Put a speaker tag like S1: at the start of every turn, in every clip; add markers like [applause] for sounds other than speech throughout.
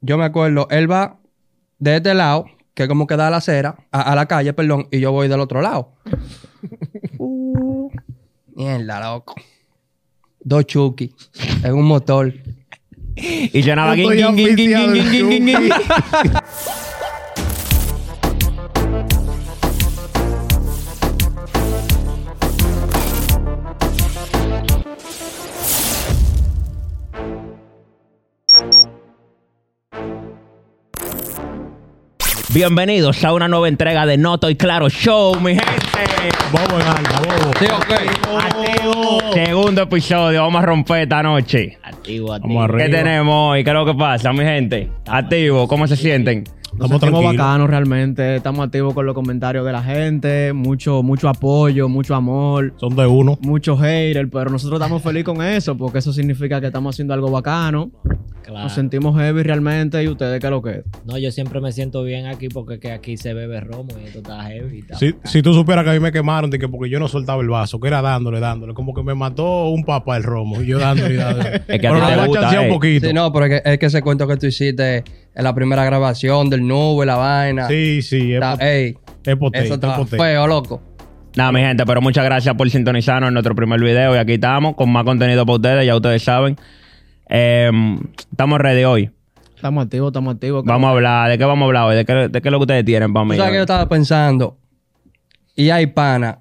S1: yo me acuerdo, él va de este lado, que es como que da a la acera, a, a la calle, perdón, y yo voy del otro lado. [laughs] Uh, mierda, loco. Dos Chucky en un motor.
S2: Y
S3: Yo
S2: guin,
S3: estoy
S2: guin, guin, guin,
S3: oficiado
S2: guin, guin, guin, guin, guin. [laughs] Bienvenidos a una nueva entrega de No Estoy Claro Show, mi gente.
S3: Bobo en alta, bobo.
S1: Sí, ok.
S2: Segundo episodio, vamos a romper esta noche.
S4: Activo,
S3: Vamos
S4: activo.
S3: arriba.
S2: ¿Qué tenemos hoy? ¿Qué es lo que pasa, mi gente? Activo, ¿cómo se sienten?
S3: Estamos
S5: Estamos
S3: tranquilos.
S5: bacanos realmente, estamos activos con los comentarios de la gente, mucho, mucho apoyo, mucho amor,
S3: Son de uno.
S5: mucho hater, pero nosotros estamos felices con eso, porque eso significa que estamos haciendo algo bacano.
S4: Claro.
S5: Nos sentimos heavy realmente y ustedes qué lo que es.
S4: No, yo siempre me siento bien aquí porque que aquí se bebe romo y esto está heavy. Está
S3: Si, si tú supieras que a mí me quemaron de que porque yo no soltaba el vaso, que era dándole, dándole. Como que me mató un papá el romo. Y yo dándole y dándole. [laughs]
S2: Es que a ti
S3: Pero
S2: te
S3: nada más
S2: gusta, eh.
S3: un poquito.
S1: Sí, no, pero es que, es que ese cuento que tú hiciste en la primera grabación del nube, la vaina.
S3: Sí, sí, es,
S1: Está-
S3: pot-
S1: ey,
S3: es potente,
S1: eso
S3: es
S1: está
S3: potente.
S1: feo, loco.
S2: Nada, mi gente, pero muchas gracias por sintonizarnos en nuestro primer video. Y aquí estamos con más contenido para ustedes, ya ustedes saben. Eh, estamos ready hoy.
S5: Estamos activos, estamos activos.
S2: Vamos a hablar. ¿De qué vamos a hablar hoy? ¿De qué, de qué es lo que ustedes tienen para
S1: Tú
S2: mí?
S1: sabes que yo estaba pensando, y hay panas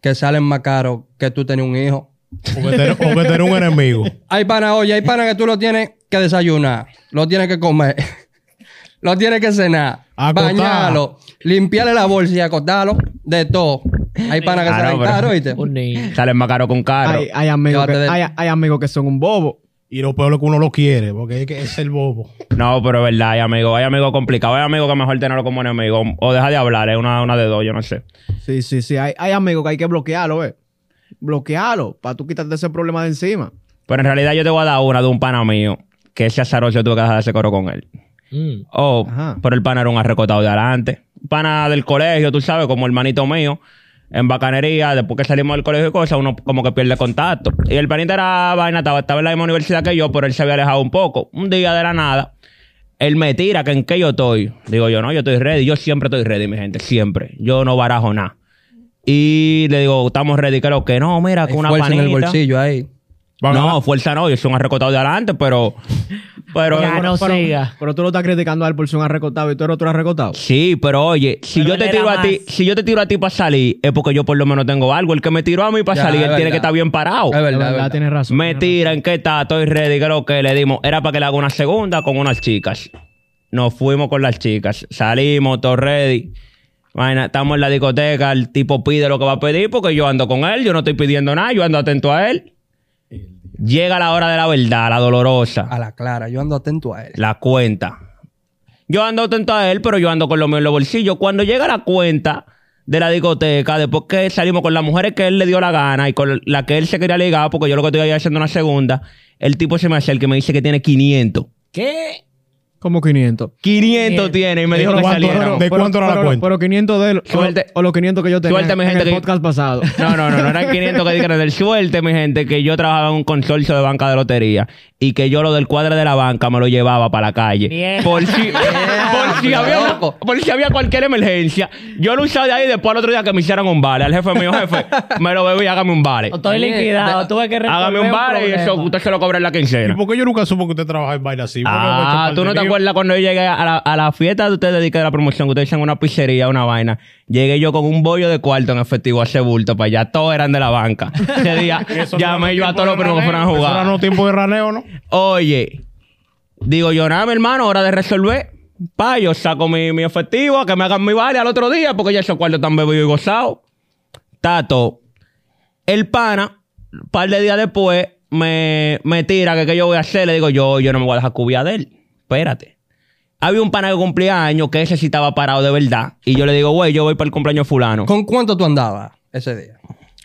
S1: que salen más caros que tú tener un hijo.
S3: O que tener, o que tener un enemigo. [laughs]
S1: Hay panas, oye, hay panas que tú lo tienes que desayunar, lo tienes que comer, [laughs] lo tienes que cenar,
S3: Acostar.
S1: bañarlo, limpiarle la bolsa y acostarlo, de todo. Hay panas que
S2: Ah, no,
S1: salen
S2: pero-
S1: caros, ¿viste?
S4: Un niño.
S2: Salen más caro con carro.
S5: hay, hay amigos que,
S1: de-
S5: hay, hay amigos que son un bobo.
S3: Y lo peor es que uno lo quiere, porque es que es el bobo.
S2: No, pero es verdad, hay amigos, hay amigos complicados. Hay amigos que mejor tenerlo como enemigo. O deja de hablar, es una, una de dos, yo no sé.
S5: Sí, sí, sí. Hay, hay amigos que hay que bloquearlo, ¿ves? Bloquearlo para tú quitarte ese problema de encima.
S2: Pero en realidad yo te voy a dar una de un pana mío. Que ese azaroso yo tuve que dejar ese coro con él.
S4: Mm.
S2: Oh,
S5: Ajá.
S2: pero el pana era un arrecotado de adelante. Pana del colegio, tú sabes, como hermanito mío. En bacanería, después que salimos del colegio y cosas, uno como que pierde contacto. Y el panita era vaina, estaba, estaba en la misma universidad que yo, pero él se había alejado un poco. Un día de la nada, él me tira que en qué yo estoy. Digo yo, no, yo estoy ready. Yo siempre estoy ready, mi gente, siempre. Yo no barajo nada. Y le digo, estamos ready, creo que no, mira,
S1: Hay
S2: con una
S1: fuerza en el
S2: panita.
S1: bolsillo ahí.
S2: No, fuerza no, yo soy un arrecotado de adelante, pero. Pero.
S4: Ya no
S5: pero,
S4: siga.
S5: pero tú lo estás criticando a él por ser un arrecotado y tú eres otro arrecotado.
S2: Sí, pero oye, si
S4: Pero
S2: yo
S4: él
S2: te
S4: era
S2: tiro a ti,
S4: más.
S2: si yo te tiro a ti para salir, es porque yo por lo menos tengo algo. El que me tiró a mí para
S1: Ya,
S2: salir,
S1: es
S2: él tiene
S1: verdad.
S2: que estar bien parado.
S1: Es verdad, es
S5: verdad,
S1: verdad.
S5: tienes razón.
S2: Me tiran, ¿qué está? Estoy ready, que lo que le dimos. Era para que le haga una segunda con unas chicas. Nos fuimos con las chicas. Salimos, todo ready. Vaina, estamos en la discoteca, el tipo pide lo que va a pedir porque yo ando con él, yo no estoy pidiendo nada, yo ando atento a él. Llega la hora de la verdad, la dolorosa.
S1: A la clara, yo ando atento a él.
S2: La cuenta. Yo ando atento a él, pero yo ando con lo mío en los bolsillos. Cuando llega la cuenta de la discoteca, después que salimos con las mujeres que él le dio la gana y con la que él se quería ligar, porque yo lo que estoy ahí haciendo una segunda, el tipo se me acerca y me dice que tiene 500.
S4: ¿Qué?
S5: Como 500.
S2: 500 tiene y me dijo que
S3: ¿Cuánto
S2: salieron.
S3: ¿De cuánto era la
S5: pero,
S3: cuenta?
S5: Pero 500 de él. o-
S2: Suerte.
S5: O, los 500 que yo tenía
S2: Suerte, mi
S5: en
S2: gente,
S5: el
S2: que-
S5: podcast pasado. [laughs]
S2: No, no, no, no eran 500 que dijeron del suerte, mi gente, que yo trabajaba en un consorcio de banca de lotería y que yo lo del cuadro de la banca me lo llevaba para la calle.
S4: Mierda.
S2: Por si, si había una- por si había cualquier emergencia. Yo lo usaba de ahí después al otro día que me hicieran un vale. Al jefe mío, jefe, [laughs] me lo bebí y hágame un vale.
S4: Estoy liquidado. Tuve que resolver
S2: Hágame un vale y eso usted se lo cobra en la
S3: ¿Y
S2: quincena.
S3: por qué yo nunca supo que usted trabaja en vaina así? ¿Por qué me
S2: Ah, tú no te acuerdas cuando yo llegué a la, a la fiesta de ustedes dediqué de la promoción, que ustedes hicieron una pizzería, una vaina. Llegué yo con un bollo de cuarto en efectivo a ese bulto para allá. Todos eran de la banca. Ese día [laughs] llamé yo a todos los primos que fueran a jugar.
S3: era no tiempo de raneo, ¿no?
S2: Oye, digo yo, nada, mi hermano, hora de resolver. Pa, yo saco mi, mi efectivo a que me hagan mi vale al otro día porque ya esos cuartos están bebidos y gozados. Tato, el pana, un par de días después, me, me tira que qué yo voy a hacer. Le digo yo, yo no me voy a dejar cubia de él. Espérate. Había un pana que cumplía años que ese sí estaba parado de verdad. Y yo le digo, güey, yo voy para el cumpleaños fulano.
S1: ¿Con cuánto tú andabas ese día?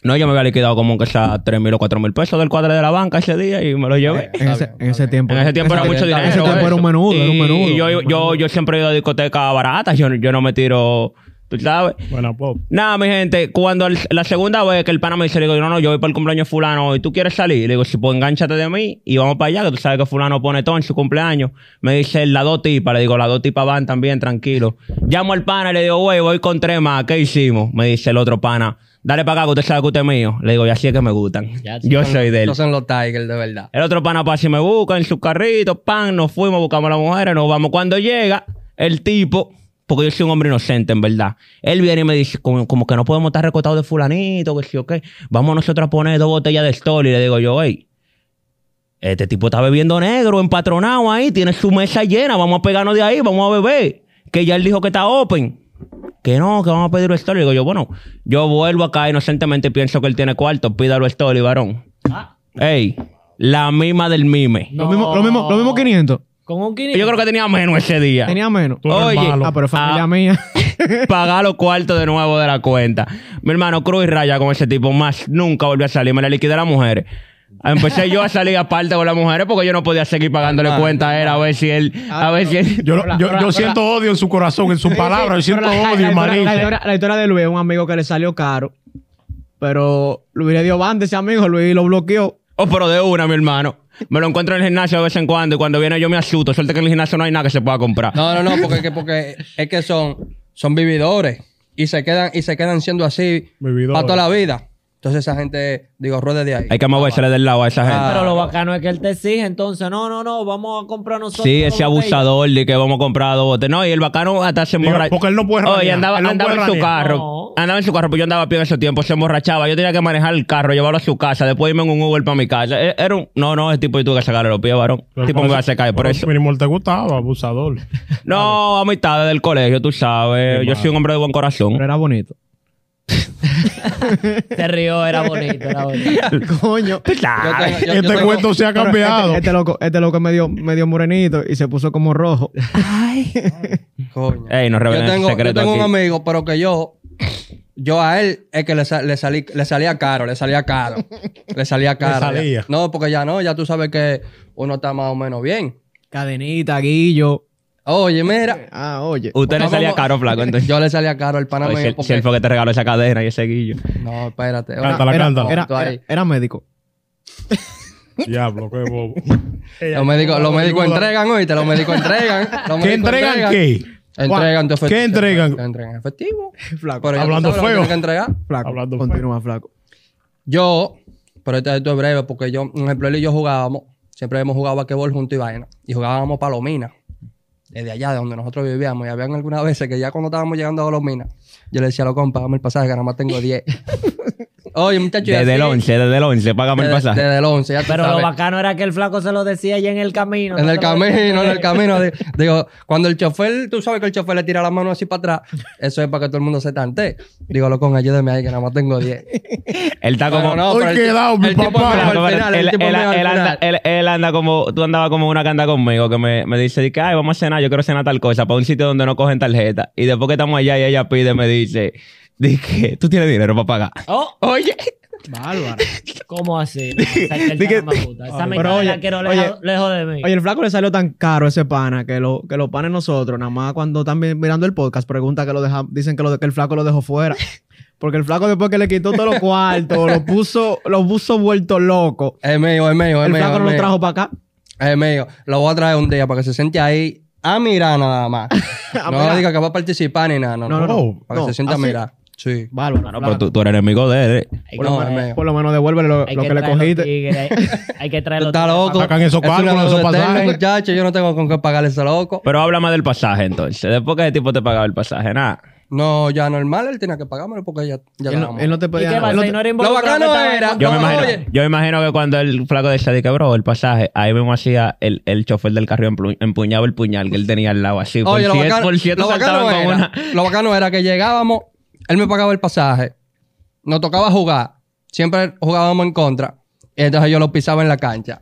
S2: No, yo me había liquidado como que sea 3 mil o 4 mil pesos del cuadro de la banca ese día y me lo llevé.
S5: En ese, en ese tiempo.
S2: En ese tiempo era mucho dinero.
S5: ese tiempo era un menudo,
S2: y,
S5: era un menudo.
S2: y yo, yo, yo siempre he ido a discotecas baratas. Yo, yo no me tiro tú sabes.
S3: Bueno, pop.
S2: Nada, mi gente, cuando el- la segunda vez que el pana me dice, le digo, no, no, yo voy para el cumpleaños de fulano y tú quieres salir, le digo, si pues engánchate de mí y vamos para allá, que tú sabes que fulano pone todo en su cumpleaños. Me dice, las dos tipas, le digo, las dos tipas van también, tranquilo. Llamo al pana y le digo, güey, voy con tres más, ¿qué hicimos? Me dice el otro pana, dale para acá que usted sabe que usted es mío. Le digo, y así es que me gustan.
S4: Ya,
S2: Yo soy de él.
S1: Estos son los Tigers, de verdad.
S2: El otro pana pasa y me busca en su carrito, pan, nos fuimos, buscamos a las mujeres, nos vamos. Cuando llega el tipo, porque yo soy un hombre inocente, en verdad, él viene y me dice, como, como que no podemos estar recostados de fulanito, que sí o qué, vamos nosotros a poner dos botellas de Stoli. Y le digo yo, hey, este tipo está bebiendo negro, empatronado ahí, tiene su mesa llena, vamos a pegarnos de ahí, vamos a beber. Que ya él dijo que está open. Que no, que vamos a pedir Stoli. Digo yo, bueno, yo vuelvo acá inocentemente y pienso que él tiene cuarto, pídalo Stoli, varón. Ey, la misma del mime.
S5: Lo mismo, lo mismo, lo mismo 500.
S4: Con un 500.
S2: Yo creo que tenía menos ese día.
S5: Tenía menos.
S3: Tú
S2: Oye,
S3: malo.
S5: Ah, pero es familia
S2: Ah.
S5: mía. [laughs]
S2: Pagar los cuartos de nuevo de la cuenta. Mi hermano, cruz y raya con ese tipo. Más nunca volvió a salir. Me la liquidé a las mujeres. Empecé yo a salir aparte con las mujeres porque yo no podía seguir pagándole cuenta a él a ver si él... A ver si él...
S3: Yo, yo, yo siento odio en su corazón, en sus palabras. Yo siento
S5: la-
S3: odio,
S5: la, la, la historia, la historia de Luis, un amigo que le salió caro. Pero Luis le dio banda a ese amigo, Luis lo bloqueó.
S2: Oh, pero de una, mi hermano. Me lo encuentro en el gimnasio de vez en cuando y cuando viene yo me asusto. Suerte que en el gimnasio no hay nada que se pueda comprar.
S1: No, no, no, porque, que- porque es que son, son vividores y se quedan, y se quedan siendo así
S3: Vividores.
S1: para toda la vida. Entonces esa gente, digo, ruede de ahí.
S2: Hay que movérsele del lado a esa gente.
S1: Ah.
S4: Pero lo bacano es que él te exige, entonces, no, no, no, vamos a comprar nosotros.
S2: Sí, ese abusador de que vamos a comprar dos botes. No, y el bacano hasta se emborrachaba.
S3: porque él no puede
S2: Oye,
S3: ranear.
S2: andaba,
S3: no
S2: andaba
S3: puede
S2: en su carro.
S4: No.
S2: Andaba en su carro, pues yo andaba a pie en ese tiempo. Se emborrachaba. Yo tenía que manejar el carro, llevarlo a su casa, después irme en un Uber para mi casa. E- Era un... No, no, ese tipo y tuve que sacarle los pies, varón. El tipo me iba a secar por eso.
S3: Mínimo te gustaba, abusador. [laughs]
S2: No, a mitad del colegio, tú sabes. Yo soy un hombre de buen corazón.
S5: Pero era bonito. [laughs]
S4: Se rió, era bonito, era bonito.
S5: Coño.
S1: Yo tengo- yo- yo
S3: Este
S1: tengo-
S3: cuento se ha cambiado.
S5: Este, este loco, este loco medio, medio morenito y se puso como rojo.
S1: Coño.
S2: Ey, no
S1: yo
S2: revelen ese
S1: tengo, yo
S2: secreto
S1: tengo un
S2: aquí.
S1: amigo, pero que yo, yo a él es que le, sa- le, salí, le salía caro, le salía caro. le salía caro.
S3: salía.
S1: No, porque ya no, ya tú sabes que uno está más o menos bien.
S5: Cadenita, guillo.
S1: Oye, mira,
S5: Ah, oye.
S2: Usted le salía caro, flaco, entonces.
S1: yo le salía caro al pana mío
S2: si, él- fue que te regaló esa cadena y ese guillo.
S1: No, espérate.
S3: Cántala,
S5: era,
S3: cántala.
S5: Era,
S1: Tú ahí.
S5: era- era médico.
S3: Diablo, qué bobo. [laughs]
S1: Los médicos, los médicos entregan, oíste, los médicos entregan. Los
S3: ¿Qué
S1: médicos
S3: entregan qué?
S1: Entregan tu efectivo.
S3: ¿Qué entregan?
S1: Entregan efectivo. [laughs]
S5: Flaco.
S1: Pero
S3: Hablando
S1: sabes lo que
S3: feo.
S1: que entregar.
S5: Flaco.
S3: Hablando
S5: Continúa, flaco.
S1: Yo, pero esto, esto es breve, porque yo, un ejemplo, él y yo jugábamos, siempre hemos jugado basquetbol junto y vaina, y jugábamos palomina, desde allá, de donde nosotros vivíamos, y habían algunas veces que ya cuando estábamos llegando a Palomina, yo le decía compas, págame el pasaje, que nada más tengo 10. [laughs] Oye, muchachos.
S2: Desde el 11, desde el 11, págame el pasaje.
S1: desde el 11, ya
S4: Pero lo bacano era que el flaco se lo decía ya en el camino.
S1: En
S4: no
S1: el camino, en el camino. di- Digo, cuando el chofer, tú sabes que el chofer le tira la mano así para atrás, eso es para que todo el mundo se tante. Digo, loco, ayúdeme ahí, que nada más tengo 10.
S2: Él está como...
S1: No,
S3: Hoy
S1: pero el
S3: quedado, mi papá.
S2: él, anda,
S1: final.
S2: él- él anda como, tú andabas como una que anda conmigo, que me, me dice, ay, vamos a cenar, yo quiero cenar tal cosa, para un sitio donde no cogen tarjeta. Y después que estamos allá y ella pide, me dice, di que, tú tienes dinero para pagar.
S4: Oh,
S2: Oye,
S5: Bárbaro.
S4: ¿cómo así? [laughs] No, esa mitad
S5: oye,
S4: la quiero
S5: oye,
S4: lejos, lejos de mí.
S5: Oye, el flaco le salió tan caro ese pana que, lo, que los panes nosotros, nada más cuando están mirando el podcast, pregunta que lo deja, dicen que, lo, que el flaco lo dejó fuera. Porque el flaco después que le quitó todos los [laughs] cuartos, lo puso, lo puso vuelto loco.
S1: Es mío, es mío, es
S5: El
S1: mío.
S5: flaco
S1: es
S5: no lo
S1: mío.
S5: trajo para acá.
S1: Es mío. Lo voy a traer un día para que se siente ahí a mirar nada más. [laughs]
S5: A
S1: no
S5: mirar.
S1: diga que va a participar ni nada. No,
S5: No,
S1: no.
S5: no,
S3: no.
S1: Para que
S5: No,
S1: se sienta a
S5: así.
S1: mirar. Sí.
S5: Bárbaro.
S2: no,
S5: flaco.
S2: pero tú, tú eres enemigo de él. eh.
S4: Hay
S5: por, lo
S1: no,
S5: menos, por lo menos devuélvele lo, que le cogiste.
S4: tigres, hay, hay que traer
S1: Tú
S4: los
S1: estás
S4: tigres
S1: loco.
S3: Sacan esos cálculos, esos pasajes.
S1: muchacho. Yo no tengo con qué pagarle ese loco.
S2: Pero háblame del pasaje entonces. Después que ese tipo te pagaba el pasaje, nada.
S1: No, ya normal. Él tenía que pagármelo porque ya, ya
S5: Él no, él no te
S4: ¿Y
S5: pedía
S4: qué
S1: Lo bacano era-
S2: Yo,
S1: No,
S2: me imagino,
S1: oye.
S2: yo me imagino que cuando el flaco decía de que, bro, el pasaje, ahí mismo hacía el, el chofer del carro empuñaba el puñal que él tenía al lado así.
S1: Oye,
S2: por
S1: lo
S2: si-
S1: bacano,
S2: por cierto,
S1: lo bacano
S2: saltaban con
S1: era,
S2: una...
S1: lo bacano era que llegábamos, él me pagaba el pasaje, nos tocaba jugar, siempre jugábamos en contra, y entonces yo lo pisaba en la cancha.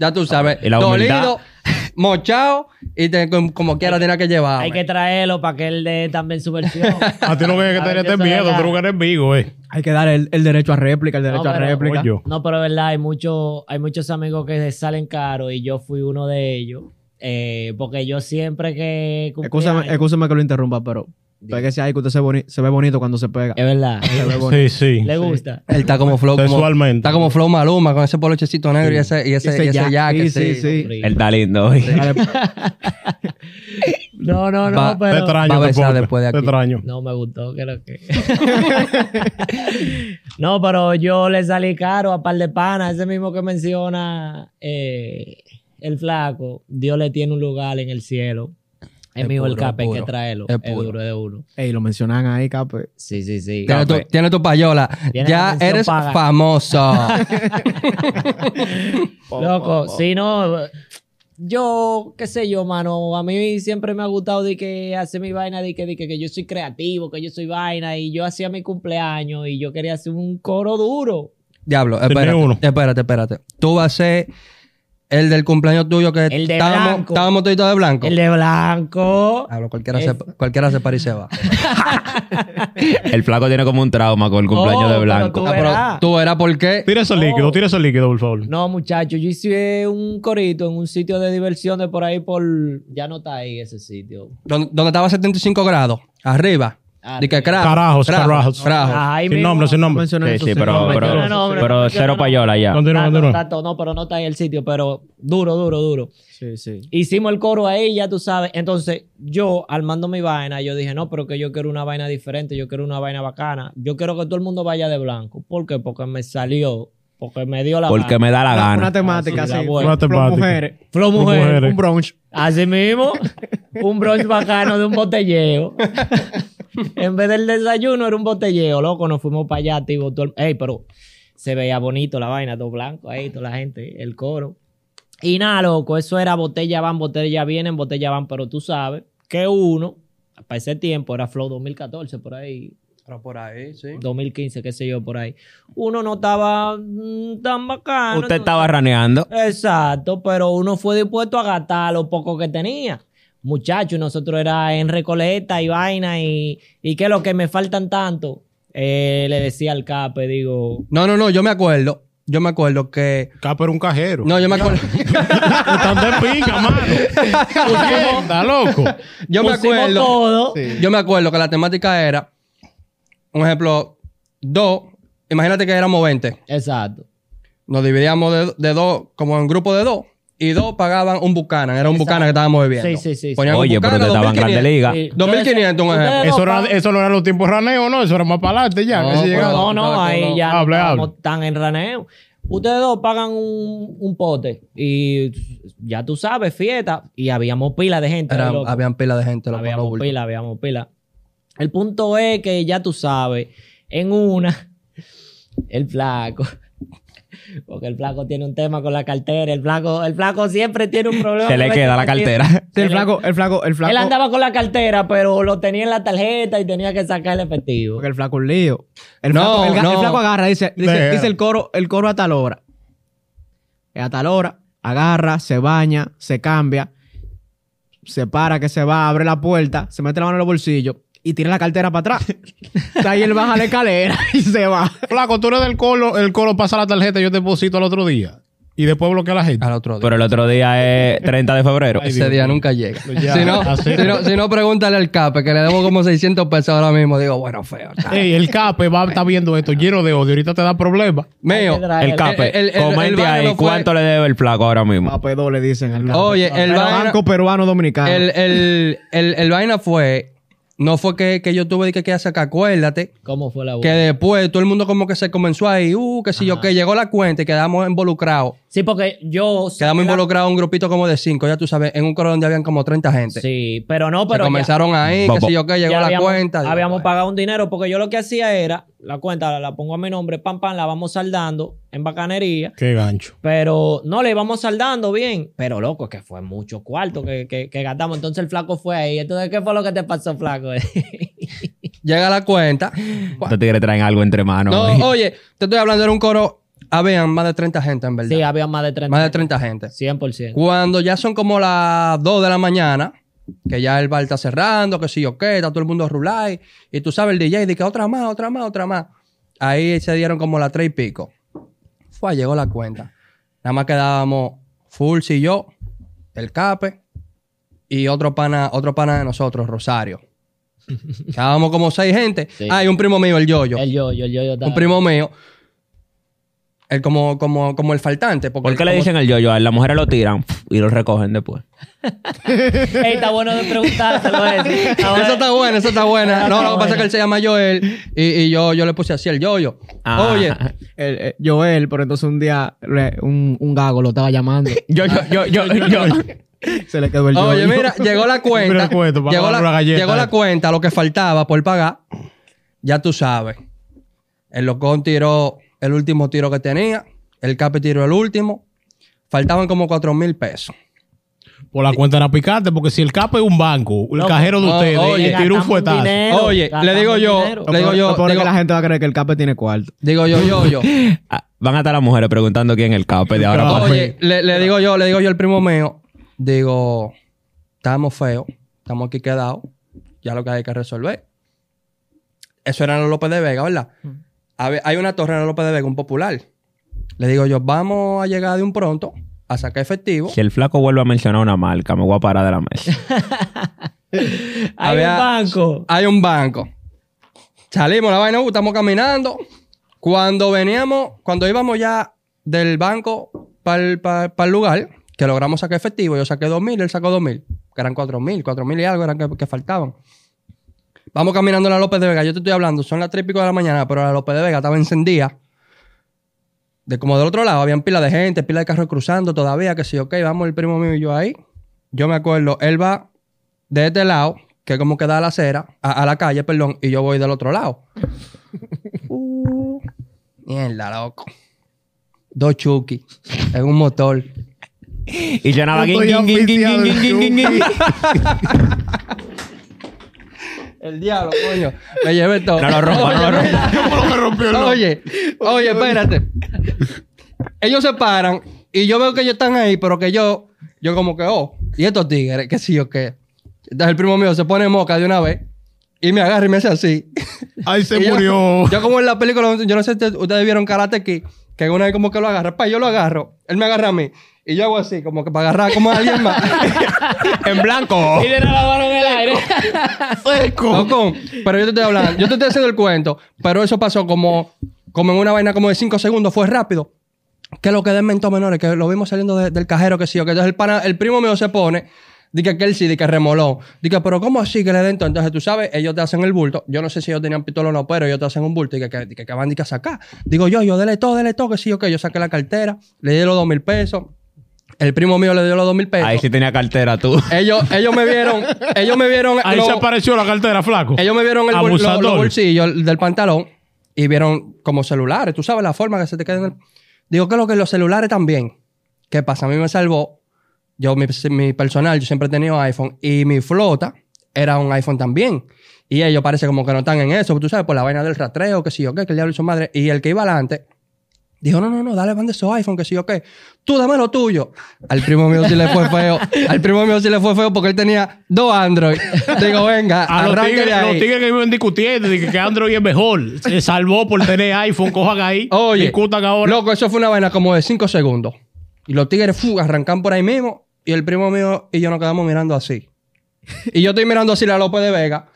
S1: Ya tú sabes,
S2: Y la
S1: dolido, mochado, y te- como, quiera tenía que llevar.
S4: Hay que traerlo para que él dé también su versión. [laughs]
S3: A ti no que
S4: ver
S3: tener este miedo, tú que eres vivo, eh.
S5: Hay que dar el, el derecho a réplica, el derecho
S4: No,
S5: a réplica.
S3: Oye.
S4: No, pero es verdad, hay, mucho, hay muchos amigos que salen caros y yo fui uno de ellos. Eh, porque yo siempre que.
S5: escúchame que lo interrumpa, pero Pégese ahí que usted se, boni- se ve bonito cuando se pega.
S4: Es verdad.
S5: Se ve bonito.
S3: Sí, sí.
S4: ¿Le gusta?
S1: Él está como flow. Como,
S3: Sexualmente.
S1: está como flow Maluma con ese polochecito negro y ese, y ese,
S5: Ese
S1: y ese
S5: ya-
S1: jacket.
S5: sí,
S1: sí.
S5: sí, sí.
S2: Él está lindo hoy. [laughs]
S4: No, no, no,
S1: Va-
S3: Te
S4: pero...
S3: extraño.
S1: Va a
S3: te
S1: besar
S3: pongo.
S1: después de
S3: Te
S1: aquí.
S3: extraño.
S4: No me gustó, creo que. [laughs] no, pero yo le salí caro a par de panas. Ese mismo que menciona eh, el flaco. Dios le tiene un lugar en el cielo. Es mío el cape, hay que traerlo.
S1: Es
S4: Es, duro, es duro.
S5: Ey, lo mencionan ahí, cape.
S4: Sí, sí, sí.
S1: Tiene tu, tiene tu payola.
S4: Tiene
S1: ya eres
S4: paga.
S1: famoso. [laughs]
S4: Loco, si no, yo, qué sé yo, mano, a mí siempre me ha gustado de que hacer mi vaina, de que, de que, que yo soy creativo, que yo soy vaina, y yo hacía mi cumpleaños y yo quería hacer un coro duro.
S1: Diablo, espérate,
S3: uno.
S1: espérate, espérate. Tú vas a ser el del cumpleaños tuyo que
S4: El de
S1: estábamos,
S4: blanco.
S1: estábamos toditos de blanco.
S4: El de blanco.
S1: Diablo, cualquiera,
S4: Es-
S1: se, cualquiera se para y se va. [laughs]
S2: El flaco tiene como un trauma con el cumpleaños
S4: Oh,
S2: de
S4: pero
S2: blanco.
S4: tú
S1: Ah, pero tú eras porque
S3: Tira ese
S4: No.
S3: líquido, tira ese líquido, por favor.
S4: No, muchacho, yo hice un corito en un sitio de diversión de por ahí por... Ya no está ahí ese sitio.
S1: donde, donde estaba 75 grados, arriba.
S4: Ah,
S1: de que carajo.
S3: Carajos, carajos.
S1: carajos.
S4: Ahí
S3: Sin nombre, sin nombre.
S2: Sí,
S5: eso,
S2: sí, pero,
S4: No,
S2: pero,
S4: no, no, no,
S2: pero
S4: no,
S2: cero
S4: no.
S2: payola ya.
S3: Continúa, continúa.
S4: tato, no, pero no está ahí el sitio, pero duro, duro, duro.
S5: Sí, sí.
S4: Hicimos el coro ahí, ya tú sabes. Entonces, yo, armando mi vaina, yo dije, no, pero que yo quiero una vaina diferente, yo quiero una vaina bacana. Yo quiero que todo el mundo vaya de blanco. ¿Por qué? Porque me salió, porque me dio la
S2: Porque
S4: gana.
S2: me da la
S5: Una,
S2: gana.
S5: una temática
S4: Ah,
S5: así.
S4: buena.
S3: Una
S5: Flow
S3: temática.
S5: mujeres.
S4: Flow
S3: Flow
S4: mujer.
S3: mujeres.
S5: Un brunch.
S4: Así mismo, un brunch bacano de un botelleo. [laughs] [laughs] en vez del desayuno era un botelleo, loco. Nos fuimos para allá, tío. Todo el- Ey, pero se veía bonito la vaina, todo blanco ahí, toda la gente, el coro. Y nada, loco, eso era botella van, botella vienen, botella van, pero tú sabes que uno, para ese tiempo, era Flow 2014, por ahí,
S1: Pero por ahí, sí.
S4: 2015, qué sé yo, por ahí. Uno no estaba mm, tan bacano.
S2: Usted estaba raneando.
S4: Exacto, pero uno fue dispuesto a gastar lo poco que tenía. Muchachos, nosotros era en Recoleta y vaina y, y que lo que me faltan tanto. Eh, le decía al cape, digo,
S1: No, no, no, yo me acuerdo. Yo me acuerdo que.
S3: Capa era un cajero.
S1: No, yo me acuerdo. [laughs]
S3: Están de pinga, mano. Está loco.
S1: yo me
S4: pusimos
S1: acuerdo.
S4: todo.
S1: Yo me acuerdo que la temática era. Un ejemplo, dos. Imagínate que éramos 20.
S4: Exacto.
S1: Nos dividíamos de, de dos, como en grupo de dos. Y dos pagaban un Buchanan. Era un
S4: Exacto.
S1: Buchanan que estábamos bebiendo.
S4: Sí, sí, sí.
S1: Ponían
S2: Oye, pero
S1: Buchanan,
S2: estaba en Grande
S1: 2500.
S2: Liga.
S4: Sí.
S1: 2500, un ejemplo.
S4: no
S3: Eso, era, eso no eran los tiempos raneo, ¿no? Eso era más para adelante ya.
S1: No, pero-.
S4: No, ahí ya
S3: Hable,
S4: no
S3: hable.
S4: tan en raneo. Ustedes dos pagan un, un pote y ya tú sabes, fiesta. Y habíamos pila de gente.
S1: Era-
S4: ahí, loco.
S1: habían pila de gente. loco,
S4: Habíamos pila, habíamos pila. El punto es que ya tú sabes, en una, [laughs] el flaco, porque el flaco tiene un tema con la cartera, el flaco, el flaco siempre tiene un problema.
S2: Se le queda la cartera. [laughs]
S5: Sí, el flaco, el flaco, el flaco.
S4: Él andaba con la cartera, pero lo tenía en la tarjeta y tenía que sacar el efectivo.
S5: Porque el flaco es un lío. El,
S1: No,
S5: flaco, el, ga-
S1: no.
S5: el flaco agarra, dice, dice, el coro, el coro a tal hora. Es a tal hora, agarra, se baña, se cambia, se para que se va, abre la puerta, se mete la mano en los bolsillos y tira la cartera para atrás. [laughs] ahí él baja la escalera [laughs] y se va.
S3: Flaco, tú eres del colo, el colo pasa la tarjeta y yo te deposito al otro día. Y después bloquea a la gente.
S1: Al otro día.
S2: Pero el otro día es 30 de febrero.
S3: Ay,
S1: Ese
S3: Dios
S1: día nunca llega.
S3: Ya,
S1: si, no, si, no, si no, pregúntale al cape, que le debo como 600 pesos ahora mismo. Digo, bueno, feo.
S3: Ey, el cape va a estar viendo esto lleno de odio. Ahorita te da problemas.
S1: Mío.
S2: El cape.
S1: el- el- el-
S2: Comente ahí
S1: no fue-
S2: cuánto le debe el flaco ahora mismo.
S5: Papedo le dicen al.
S1: Oye, el vaina,
S5: Banco Peruano Dominicano.
S1: el, el, el, el vaina fue... No fue que, que yo tuve que, que sacar, acuérdate,
S4: ¿Cómo fue la
S1: que después todo el mundo como que se comenzó ahí, uh, que si yo, que llegó la cuenta y quedamos involucrados.
S4: Sí, porque yo...
S1: Quedamos
S4: era-
S1: involucrados un grupito como de cinco, ya tú sabes, en un coro donde habían como 30 gente.
S4: Sí, pero no,
S1: Se
S4: pero... ya-
S1: comenzaron ahí, que si yo que llegó
S4: ya
S1: la
S4: habíamos,
S1: cuenta.
S4: Habíamos
S1: bueno.
S4: pagado un dinero porque yo lo que hacía era, la cuenta la, la pongo a mi nombre, pam, pam, la vamos saldando en bacanería.
S3: Qué gancho.
S4: Pero no le íbamos saldando bien. Pero loco, es que fue mucho cuarto que, que, que gastamos. Entonces el flaco fue ahí. Entonces, ¿qué fue lo que te pasó, flaco? [laughs]
S1: Llega la cuenta.
S2: Estos tigres traen algo entre manos.
S1: No,
S2: hoy.
S1: oye, te estoy hablando, era un coro, habían más de 30 gente en verdad.
S4: sí, había más de 30.
S1: más de 30 gente.
S4: 100%.
S1: Cuando ya son como las 2 de la mañana, que ya el bar está cerrando, que sí o qué, está todo el mundo rulay, y tú sabes el DJ dice otra más, otra más, otra más. Ahí se dieron como las 3 y pico. Fue, llegó la cuenta. Nada más quedábamos Fulsi y yo, el Cape, y otro pana, otro pana de nosotros, Rosario. [laughs] Estábamos como seis gente.
S4: Sí.
S1: Ah, y un primo mío, el yoyo.
S4: El yo, yo, yo, yo.
S1: Un primo mío. El como, como, como el faltante. Porque
S2: ¿Por qué le
S1: como-
S2: dicen el yo-yo? A él? Las mujeres lo tiran y lo recogen después. [laughs]
S4: Ey, está bueno de preguntárselo [laughs] eso. Está bueno.
S1: Eso está eso está buena. No, lo que pasa es que él se llama Joel y, y yo, yo le puse así el yoyo.
S2: Ah.
S1: Oye,
S5: El- el- Joel, pero entonces un día le- un, un gago lo estaba llamando. [laughs]
S2: Yo, yo, yo, yo, yo.
S5: Se le quedó el
S1: oye,
S5: yo-yo.
S1: mira, llegó la
S3: Mira
S1: cuenta.
S3: el cuento, para
S1: llegó, la,
S3: una galleta.
S1: llegó la cuenta, lo que faltaba por pagar. Ya tú sabes. El locón tiró el último tiro que tenía. El cape tiró el último. Faltaban como cuatro mil pesos.
S3: Por la cuenta era picante, porque si el capo es un banco, el cajero de
S1: no,
S3: ustedes,
S1: oye,
S3: tiró un fuetazo.
S4: dinero,
S1: Oye, le digo yo, le digo yo, digo-
S5: que la gente va a creer que el cape tiene cuarto.
S1: Digo yo, yo, yo. [laughs]
S2: Ah, Van a estar las mujeres preguntando quién es el cape de ahora para
S1: Oye, le, le digo yo, le digo yo al primo mío, digo, estamos feos, estamos aquí quedados, ya lo que hay que resolver. Eso era en los López de Vega, ¿verdad? A ver, hay una torre en López de Vega, un popular. Le digo yo, vamos a llegar de un pronto a sacar efectivo.
S2: Si el flaco vuelve a mencionar una marca, me voy a parar de la mesa. [laughs] [laughs]
S4: Hay
S1: Había-
S4: un banco.
S1: Hay un banco. Salimos la vaina, uh, estamos caminando. Cuando veníamos, cuando íbamos ya del banco para el, lugar, que logramos sacar efectivo, yo saqué dos mil, él sacó dos mil, que eran cuatro mil, cuatro mil y algo eran que, que faltaban. Vamos caminando a la López de Vega, yo te estoy hablando, son las tres y pico de la mañana, pero la López de Vega estaba encendida. De como del otro lado, habían pila de gente, pila de carros cruzando todavía, que sí, ok, vamos el primo mío y yo ahí. Yo me acuerdo, él va de este lado, que como que da a la acera, a, a la calle, perdón, y yo voy del otro lado. [laughs] Uh, mierda, loco. Dos Chucky en un motor.
S2: Y yo nada,
S3: Yo
S2: guin,
S3: estoy
S2: guin, guin, guin,
S3: auspiciado
S2: guin, guin, guin, guin, guin. [laughs]
S1: El diablo, coño. Me llevé todo.
S2: No lo rompa, no lo rompa.
S3: ¿Cómo me rompió loco?
S1: Oye, oye, espérate. Ellos se paran y yo veo que ellos están ahí, pero que yo, yo como que, oh, y estos tigres, qué sí o qué. Entonces el primo mío se pone moca de una vez y me agarra y me hace así.
S3: Ahí se [laughs]
S1: yo-
S3: murió.
S1: Yo, como en la película, yo no sé si ustedes vieron Karate Kid, que una vez como que lo agarra, pa, yo lo agarro, él me agarra a mí y yo hago así, como que para agarrar como a alguien más.
S2: En blanco.
S4: Y le da la mano en el aire.
S1: Loco, pero yo te estoy hablando, yo te estoy haciendo el cuento, pero eso pasó como, como en una vaina como de 5 segundos, fue rápido. Que lo que de mentos menores, que lo vimos saliendo de- del cajero, que sí, o que entonces el, pana- el primo mío se pone, dice que él sí, dice que remoló. Dice, pero ¿cómo así que le den todo? Entonces tú sabes, ellos te hacen el bulto. Yo no sé si ellos tenían pistola o no, pero ellos te hacen un bulto y que, que, que, que van dice, a sacar. Digo yo, yo, dele todo, dele todo, que sí, ok. Yo saqué la cartera, le di los dos mil pesos. El primo mío le dio los dos mil pesos.
S2: Ahí sí tenía cartera tú.
S1: Ellos, ellos me vieron, [laughs] ellos me vieron.
S3: Ahí
S1: lo-
S3: se apareció la cartera, flaco.
S1: ellos me vieron el bol- lo- los, bolsillos del pantalón y vieron como celulares. Tú sabes la forma que se te queda en el... Digo que lo que los celulares también. ¿Qué pasa? A mí me salvó. Yo, mi, mi personal, yo siempre he tenido iPhone y mi flota era un iPhone también. Y ellos parece como que no están en eso. Tú sabes, por la vaina del rastreo, que sí o qué, que el diablo y su madre. Y el que iba adelante dijo, no, no, no, dale van de esos iPhone, que sí o qué. Tú dame lo tuyo. Al primo mío sí le fue feo. Al primo mío sí le fue feo porque él tenía dos Android. Digo, venga,
S3: A los tigres, los tigres que viven discutiendo de que, Android es mejor. Se salvó por tener iPhone. Cojan ahí.
S1: Oye,
S3: Discutan ahora.
S1: loco, eso fue una vaina como de 5 segundos. Y los tigres fu, arrancan por ahí mismo. Y el primo mío y yo nos quedamos mirando así. y yo estoy mirando así la López de Vega.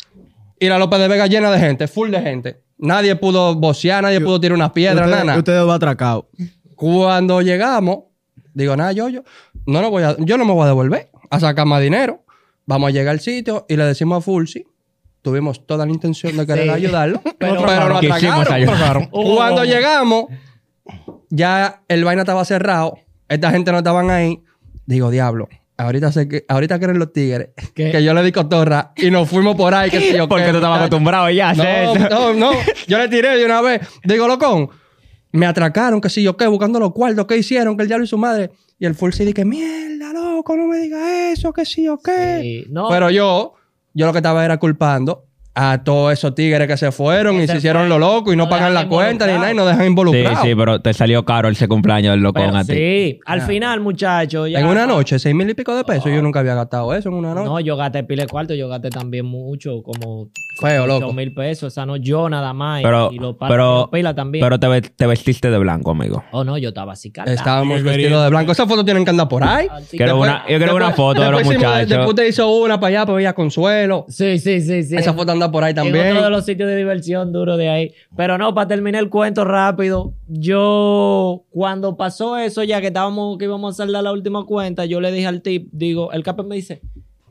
S1: Y la López de Vega llena de gente, full de gente. Nadie pudo bocear, nadie pudo tirar una piedra,
S5: Ustedes-
S1: nada.
S5: Ustedes va atracado.
S1: Cuando llegamos, digo, nada, yo, yo, no, no voy a, yo no me voy a devolver a sacar más dinero. Vamos a llegar al sitio y le decimos a Fulsi. Tuvimos toda la intención de querer
S4: Sí.
S1: ayudarlo, [laughs] pero,
S4: Pero-
S1: lo atracaron.
S2: ayudar. [laughs]
S1: Cuando
S3: Oh.
S1: llegamos, ya el vaina estaba cerrado. Esta gente no estaban ahí. Digo, diablo, ahorita sé que, ahorita creen los tigres [laughs]
S4: ¿Qué?
S1: que yo le di cotorra y nos fuimos por ahí, que sí, yo [laughs]
S2: Porque
S1: qué,
S2: tú estabas acostumbrado ya
S1: No,
S2: eso.
S1: no, no. Yo le tiré de una vez. Digo, locón. Me atracaron, que sí, yo qué, buscando los cuartos, qué hicieron, que el diablo y su madre. Y el full sí que mierda, loco, no me digas eso, que sí o qué.
S4: Sí, no.
S1: Pero yo, yo lo que estaba era culpando a todos esos tigres que se fueron y se
S4: se
S1: hicieron
S4: fue.
S1: lo loco y no,
S4: No
S1: pagan la cuenta ni nada y no dejan
S2: Sí,
S1: involucrados.
S2: sí, pero te salió caro ese cumpleaños del locón a ti.
S4: sí, al final, muchachos. ya-
S1: En una noche, seis mil y pico de pesos. Yo nunca había gastado eso en una noche.
S4: No, yo gasté pile cuarto, yo gasté también mucho, como
S1: Feo, loco.
S4: 8 mil pesos. Esa no yo nada más. y-
S2: Pero,
S4: y los
S2: pero,
S4: pila también.
S2: pero te, ve- te vestiste de blanco, amigo.
S4: oh, no, yo estaba así cargado.
S1: Estábamos vestidos de blanco. Esas fotos tienen que andar por ahí.
S2: Yo quiero una foto de los muchachos.
S1: Después te hizo una para allá, para Villa Consuelo.
S4: Sí, sí, sí, sí.
S1: Esa foto anda por ahí
S4: En
S1: también.
S4: otro de los sitios de diversión duro de ahí. Pero no, para terminar el cuento rápido, yo cuando pasó eso ya que estábamos, que íbamos a saldar la última cuenta, yo le dije al tip, digo, el cape me dice,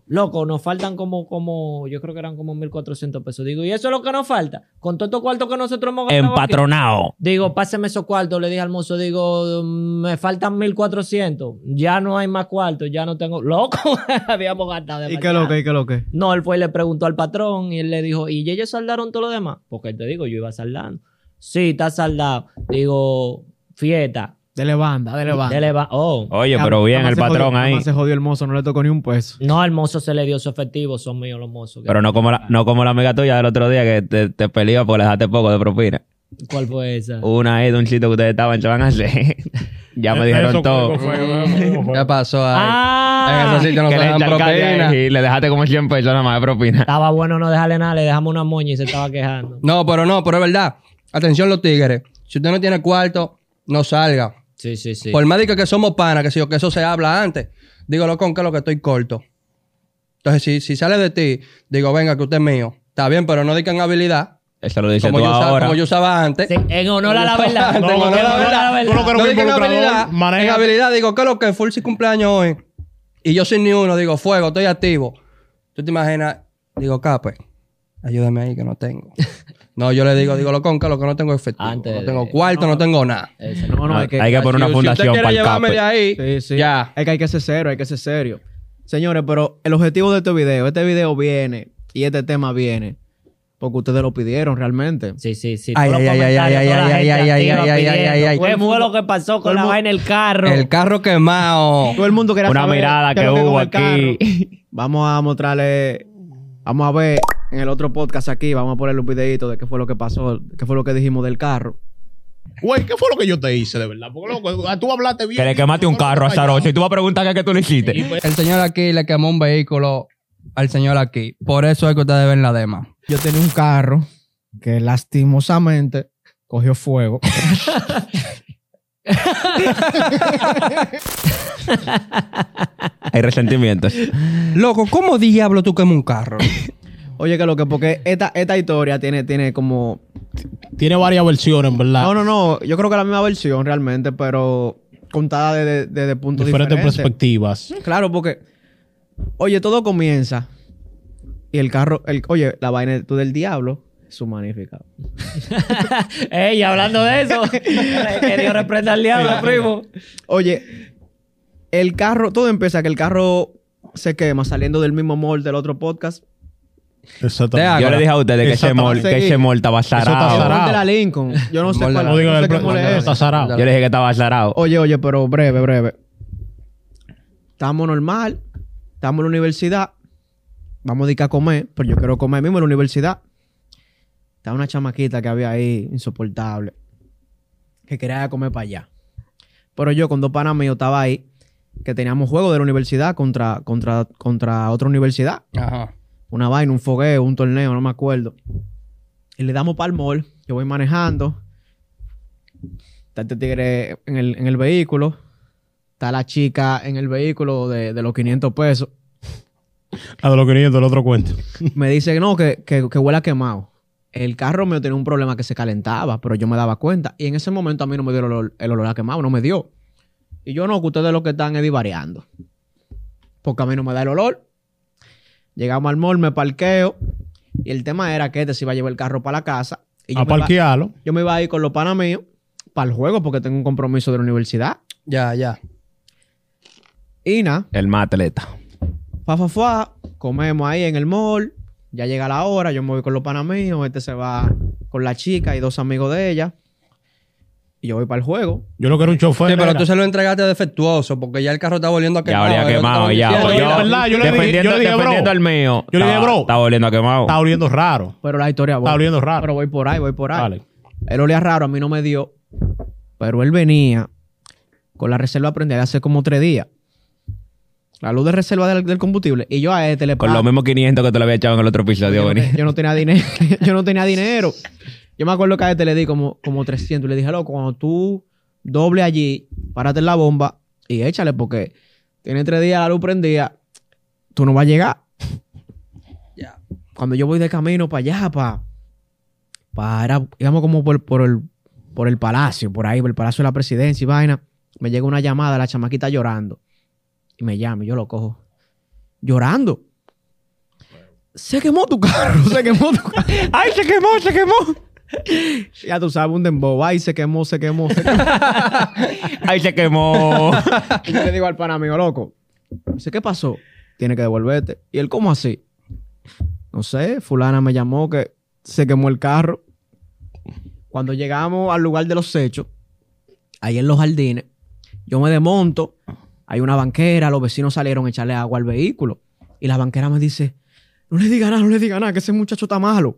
S4: loco, nos faltan como, como, yo creo que eran como 1.400 pesos. Digo, ¿y eso es lo que nos falta? Con todo estos cuartos que nosotros hemos gastado aquí".
S2: Empatronado.
S4: Digo, páseme esos cuartos, le dije al mozo, digo, "Mm, me faltan 1400, ya no hay más cuartos, ya no tengo, loco, [laughs] habíamos gastado
S5: ¿Y qué lo que? ¿Y qué lo que?
S4: no, él fue y le preguntó al patrón y él le dijo, ¿y ellos saldaron todo lo demás? Porque te digo, yo iba saldando. Sí, está saldado. Digo, fiesta.
S5: Dele banda, dele banda.
S4: Dele va- oh.
S2: Oye, pero bien el patrón
S5: jodió-
S2: ahí.
S5: se jodió el mozo, no le tocó ni un peso.
S4: No, al mozo se le dio su efectivo, son míos los mozos.
S2: Pero no como, la, no como la amiga tuya del otro día que te, te peleó porque le dejaste poco de propina.
S4: ¿Cuál fue esa?
S2: Una ahí de un sitio que ustedes estaban, a [laughs] hacer. ya me dijeron
S3: Eso
S2: todo.
S1: ¿Qué pasó ahí?
S4: Ah,
S1: en ese sitio no
S2: que
S1: se
S2: le
S1: dan propina.
S2: y le dejaste como 100 pesos nada más de propina.
S4: estaba bueno no dejarle nada, le dejamos una moña y se estaba quejando.
S1: No, pero no, pero es verdad. Atención los tigres. Si usted no tiene cuarto, no salga.
S4: Sí, sí, sí.
S1: Por médico que somos panas, que si yo que eso se habla antes. Digo, loco, que lo que estoy corto. Entonces, si, si sale de ti, digo, venga, que usted es mío. Está bien, pero no digan habilidad.
S2: Eso lo dices
S1: Como
S2: tú
S1: yo, usaba,
S2: ahora.
S1: como yo usaba antes.
S4: Sí, en honor a la verdad.
S1: No,
S3: No,
S1: en honor a la
S3: no,
S1: verdad.
S3: eres
S1: No
S3: un
S1: digan habilidad.
S3: maneja-
S1: En habilidad digo, ¿qué es lo que full si cumpleaños hoy? Y yo sin ni uno, digo, fuego, estoy activo. Tú te imaginas, digo, cape, ayúdame ahí que no tengo. No, yo le digo, digo, loco, que lo que no tengo es efectivo.
S4: Antes
S1: no
S4: de-
S1: tengo cuarto, no, tengo nada.
S4: Ese.
S5: No, no, hay que,
S2: hay que poner una
S1: Si-
S2: fundación
S1: usted
S2: para el
S1: llevarme de ahí,
S5: Sí, sí.
S1: ya.
S5: Es que hay que ser serio, hay que ser serio. Señores, pero el objetivo de este video, este video viene y este tema viene porque ustedes lo pidieron realmente.
S4: Sí, sí, sí.
S1: Ay,
S4: Todos
S1: ay,
S4: los
S1: ay, ay,
S4: comentarios,
S1: ay,
S4: toda la
S1: ay,
S4: gente
S1: ay, ay,
S4: activa
S1: ay, ay, ay, ay, ay.
S4: ¿Qué fue lo que pasó con la vaina en el carro?
S1: El carro quemado.
S5: Todo el mundo quería
S2: Una
S5: saber
S2: mirada
S5: qué es
S2: que
S5: lo con
S2: hubo
S5: el carro.
S2: aquí. [laughs]
S5: Vamos a mostrarle, vamos a ver en el otro podcast aquí, vamos a ponerle un videito de qué fue lo que pasó, qué fue lo que dijimos del carro.
S3: Güey, ¿qué fue lo que yo te hice de verdad? Porque loco, ah, tú hablaste bien.
S2: Que le quemaste un carro a Sarocho y tú vas a preguntar qué que tú le hiciste.
S1: El señor aquí le quemó un vehículo al señor aquí. Por eso es que ustedes ven la dema.
S5: Yo tenía un carro que lastimosamente cogió fuego.
S2: Hay resentimientos.
S1: Loco, ¿cómo diablo tú quemas un carro? [laughs]
S5: Oye, que lo que, porque esta, esta historia tiene, tiene como
S3: Tiene varias versiones, ¿verdad?
S5: No, no, no. Yo creo que la misma versión realmente, pero contada desde de, de puntos
S3: Diferentes
S5: diferentes.
S3: perspectivas.
S5: Claro, porque, oye, todo comienza y el carro, el, oye, la vaina tú del diablo, su magnífica. [laughs]
S4: Ey, hablando de eso, [laughs] que Dios reprenda al diablo, primo.
S5: Oye, el carro, todo empieza que el carro se quema saliendo del mismo mall del otro podcast.
S3: Exactamente.
S2: Yo le dije a ustedes que ese mall,
S3: Exactamente.
S2: que ese mall estaba zarado.
S5: de la Lincoln. Yo no sé cuál,
S1: la-
S3: No digo
S5: no
S3: del
S5: sé qué
S3: pre-
S5: mall es
S3: no,
S5: ese.
S3: está zarado.
S2: Yo le dije que estaba zarado.
S5: Oye, oye, pero breve, breve. Estamos normal, estamos en la universidad, vamos a dedicar a comer, pero yo quiero comer mismo en la universidad. Estaba una chamaquita que había ahí, insoportable, que quería comer para allá. Pero yo con dos panas míos estaba ahí, que teníamos juego de la universidad contra, contra, contra otra universidad.
S1: Ajá.
S5: Una vaina, un fogueo, un torneo, no me acuerdo. Y le damos para mall. Yo voy manejando. Está este tigre en el, en el vehículo. Está la chica en el vehículo de, de los 500 pesos.
S3: A de los 500, el otro cuento. [laughs]
S5: Me dice no, que, que, que huele a quemado. El carro mío tenía un problema que se calentaba, pero yo me daba cuenta. Y en ese momento a mí no me dio el olor, el olor a quemado, no me dio. Y yo no, que ustedes lo que están es divariando. Porque a mí no me da el olor. Llegamos al mall, me parqueo. Y el tema era que este se iba a llevar el carro para la casa. Y yo,
S3: A
S5: me iba,
S3: parquearlo.
S5: yo me iba a ir con los panas míos para el juego porque tengo un compromiso de la universidad.
S1: Ya, ya.
S5: Y nada,
S2: El más atleta.
S5: fa, fa, fa, comemos ahí en el mall. Ya llega la hora, yo me voy con los panas míos. Este se va con la chica y dos amigos de ella. Y yo voy para el juego.
S3: Yo lo que era un chofer.
S1: Sí, pero tú se lo entregaste defectuoso porque ya el carro está volviendo a
S2: Ya
S1: quemar.
S2: olía quemado, ya. Yo,
S3: es verdad, yo le dije-
S2: defendiendo,
S3: yo le dije, bro.
S2: defendiendo al mío.
S3: Yo le dije, bro.
S2: Estaba oliendo a quemado.
S3: Está oliendo raro.
S5: Pero la historia
S3: Está oliendo raro.
S5: Pero voy por ahí, voy por ahí.
S3: Dale.
S5: Él olía raro, a mí no me dio. Pero él venía con la reserva prendida hace como tres días. La luz de reserva del, del combustible. Y yo a este le
S2: Con
S5: pa-
S2: los mismos 500 que te lo había echado en el otro episodio,
S5: yo, no, yo no tenía dinero. [laughs] yo no tenía dinero. Yo me acuerdo que a este le di como, como 300. Y le dije, loco, cuando tú doble allí, párate en la bomba y échale porque tiene tres días la luz prendida. Tú no vas a llegar. [laughs]
S1: Ya.
S5: Cuando yo voy de camino para allá, para... Para, íbamos como por, por el, por el palacio, por ahí, por el palacio de la presidencia y vaina. Me llega una llamada, la chamaquita llorando. Y me llama y yo lo cojo. Llorando. Se quemó tu carro, se quemó tu carro. [laughs]
S2: ¡Ay, se quemó, se quemó! [laughs]
S5: Ya tú sabes, un dembow. Ay, se quemó, se quemó, se [laughs] quemó.
S2: ¡Ay, se quemó!
S5: y yo le digo al pana mío, loco. Dice, ¿qué pasó? Tiene que devolverte. Y él, ¿cómo así? No sé, fulana me llamó que se quemó el carro. Cuando llegamos al lugar de los hechos, ahí en los jardines, yo me desmonto, hay una banquera, los vecinos salieron a echarle agua al vehículo. Y la banquera me dice, no le diga nada, no le diga nada, que ese muchacho está malo.